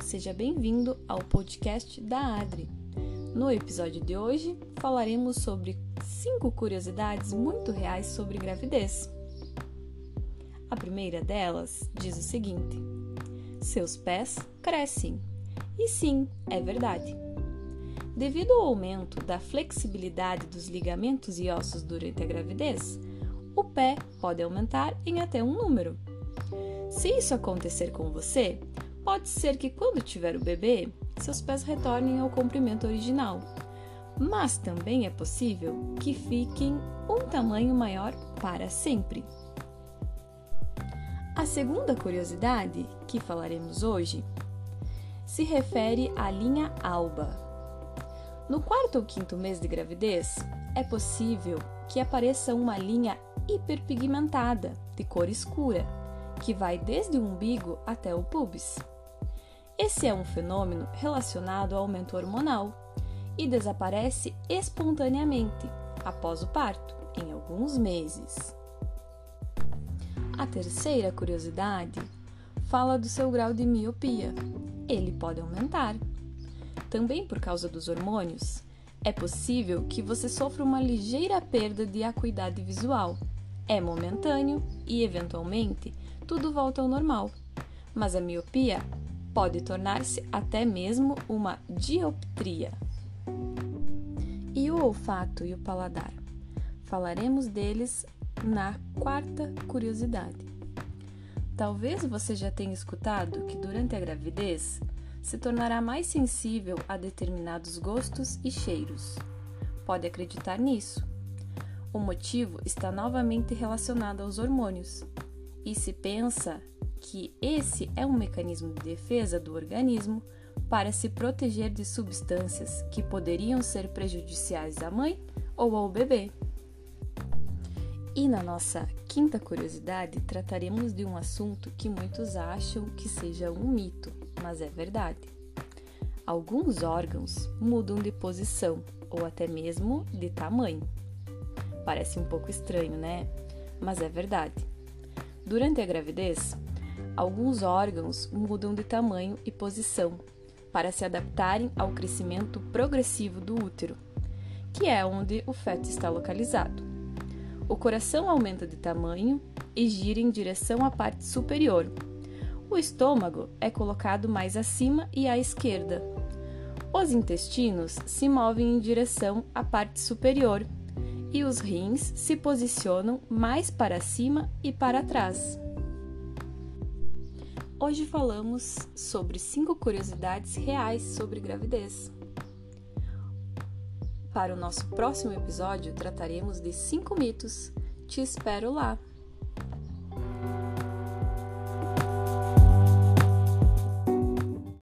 seja bem-vindo ao podcast da Adri. No episódio de hoje, falaremos sobre cinco curiosidades muito reais sobre gravidez. A primeira delas diz o seguinte: Seus pés crescem. E sim, é verdade. Devido ao aumento da flexibilidade dos ligamentos e ossos durante a gravidez, o pé pode aumentar em até um número. Se isso acontecer com você, pode ser que quando tiver o bebê, seus pés retornem ao comprimento original. Mas também é possível que fiquem um tamanho maior para sempre. A segunda curiosidade que falaremos hoje se refere à linha alba. No quarto ou quinto mês de gravidez, é possível que apareça uma linha hiperpigmentada de cor escura, que vai desde o umbigo até o pubis. Esse é um fenômeno relacionado ao aumento hormonal e desaparece espontaneamente após o parto, em alguns meses. A terceira curiosidade fala do seu grau de miopia. Ele pode aumentar. Também por causa dos hormônios, é possível que você sofra uma ligeira perda de acuidade visual. É momentâneo e, eventualmente, tudo volta ao normal. Mas a miopia pode tornar-se até mesmo uma dioptria. E o olfato e o paladar? Falaremos deles na quarta curiosidade. Talvez você já tenha escutado que durante a gravidez se tornará mais sensível a determinados gostos e cheiros. Pode acreditar nisso. O motivo está novamente relacionado aos hormônios, e se pensa que esse é um mecanismo de defesa do organismo para se proteger de substâncias que poderiam ser prejudiciais à mãe ou ao bebê. E na nossa quinta curiosidade, trataremos de um assunto que muitos acham que seja um mito, mas é verdade. Alguns órgãos mudam de posição ou até mesmo de tamanho. Parece um pouco estranho, né? Mas é verdade. Durante a gravidez, alguns órgãos mudam de tamanho e posição para se adaptarem ao crescimento progressivo do útero, que é onde o feto está localizado. O coração aumenta de tamanho e gira em direção à parte superior. O estômago é colocado mais acima e à esquerda. Os intestinos se movem em direção à parte superior e os rins se posicionam mais para cima e para trás. Hoje falamos sobre cinco curiosidades reais sobre gravidez. Para o nosso próximo episódio, trataremos de cinco mitos. Te espero lá!